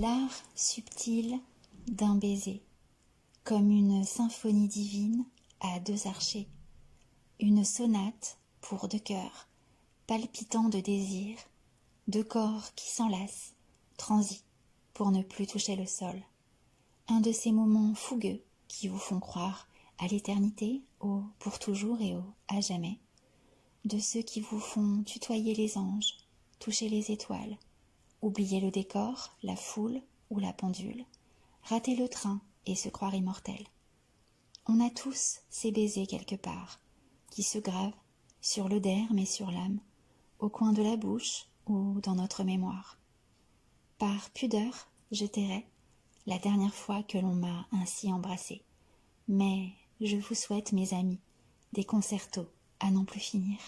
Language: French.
L'art subtil d'un baiser, comme une symphonie divine à deux archers, une sonate pour deux cœurs, palpitants de désir, deux corps qui s'enlacent, transis, pour ne plus toucher le sol. Un de ces moments fougueux qui vous font croire à l'éternité, au pour toujours et au à jamais, de ceux qui vous font tutoyer les anges, toucher les étoiles, oublier le décor, la foule ou la pendule, rater le train et se croire immortel. On a tous ces baisers quelque part, qui se gravent sur le derme et sur l'âme, au coin de la bouche ou dans notre mémoire. Par pudeur, je tairai la dernière fois que l'on m'a ainsi embrassé. Mais je vous souhaite, mes amis, des concertos à n'en plus finir.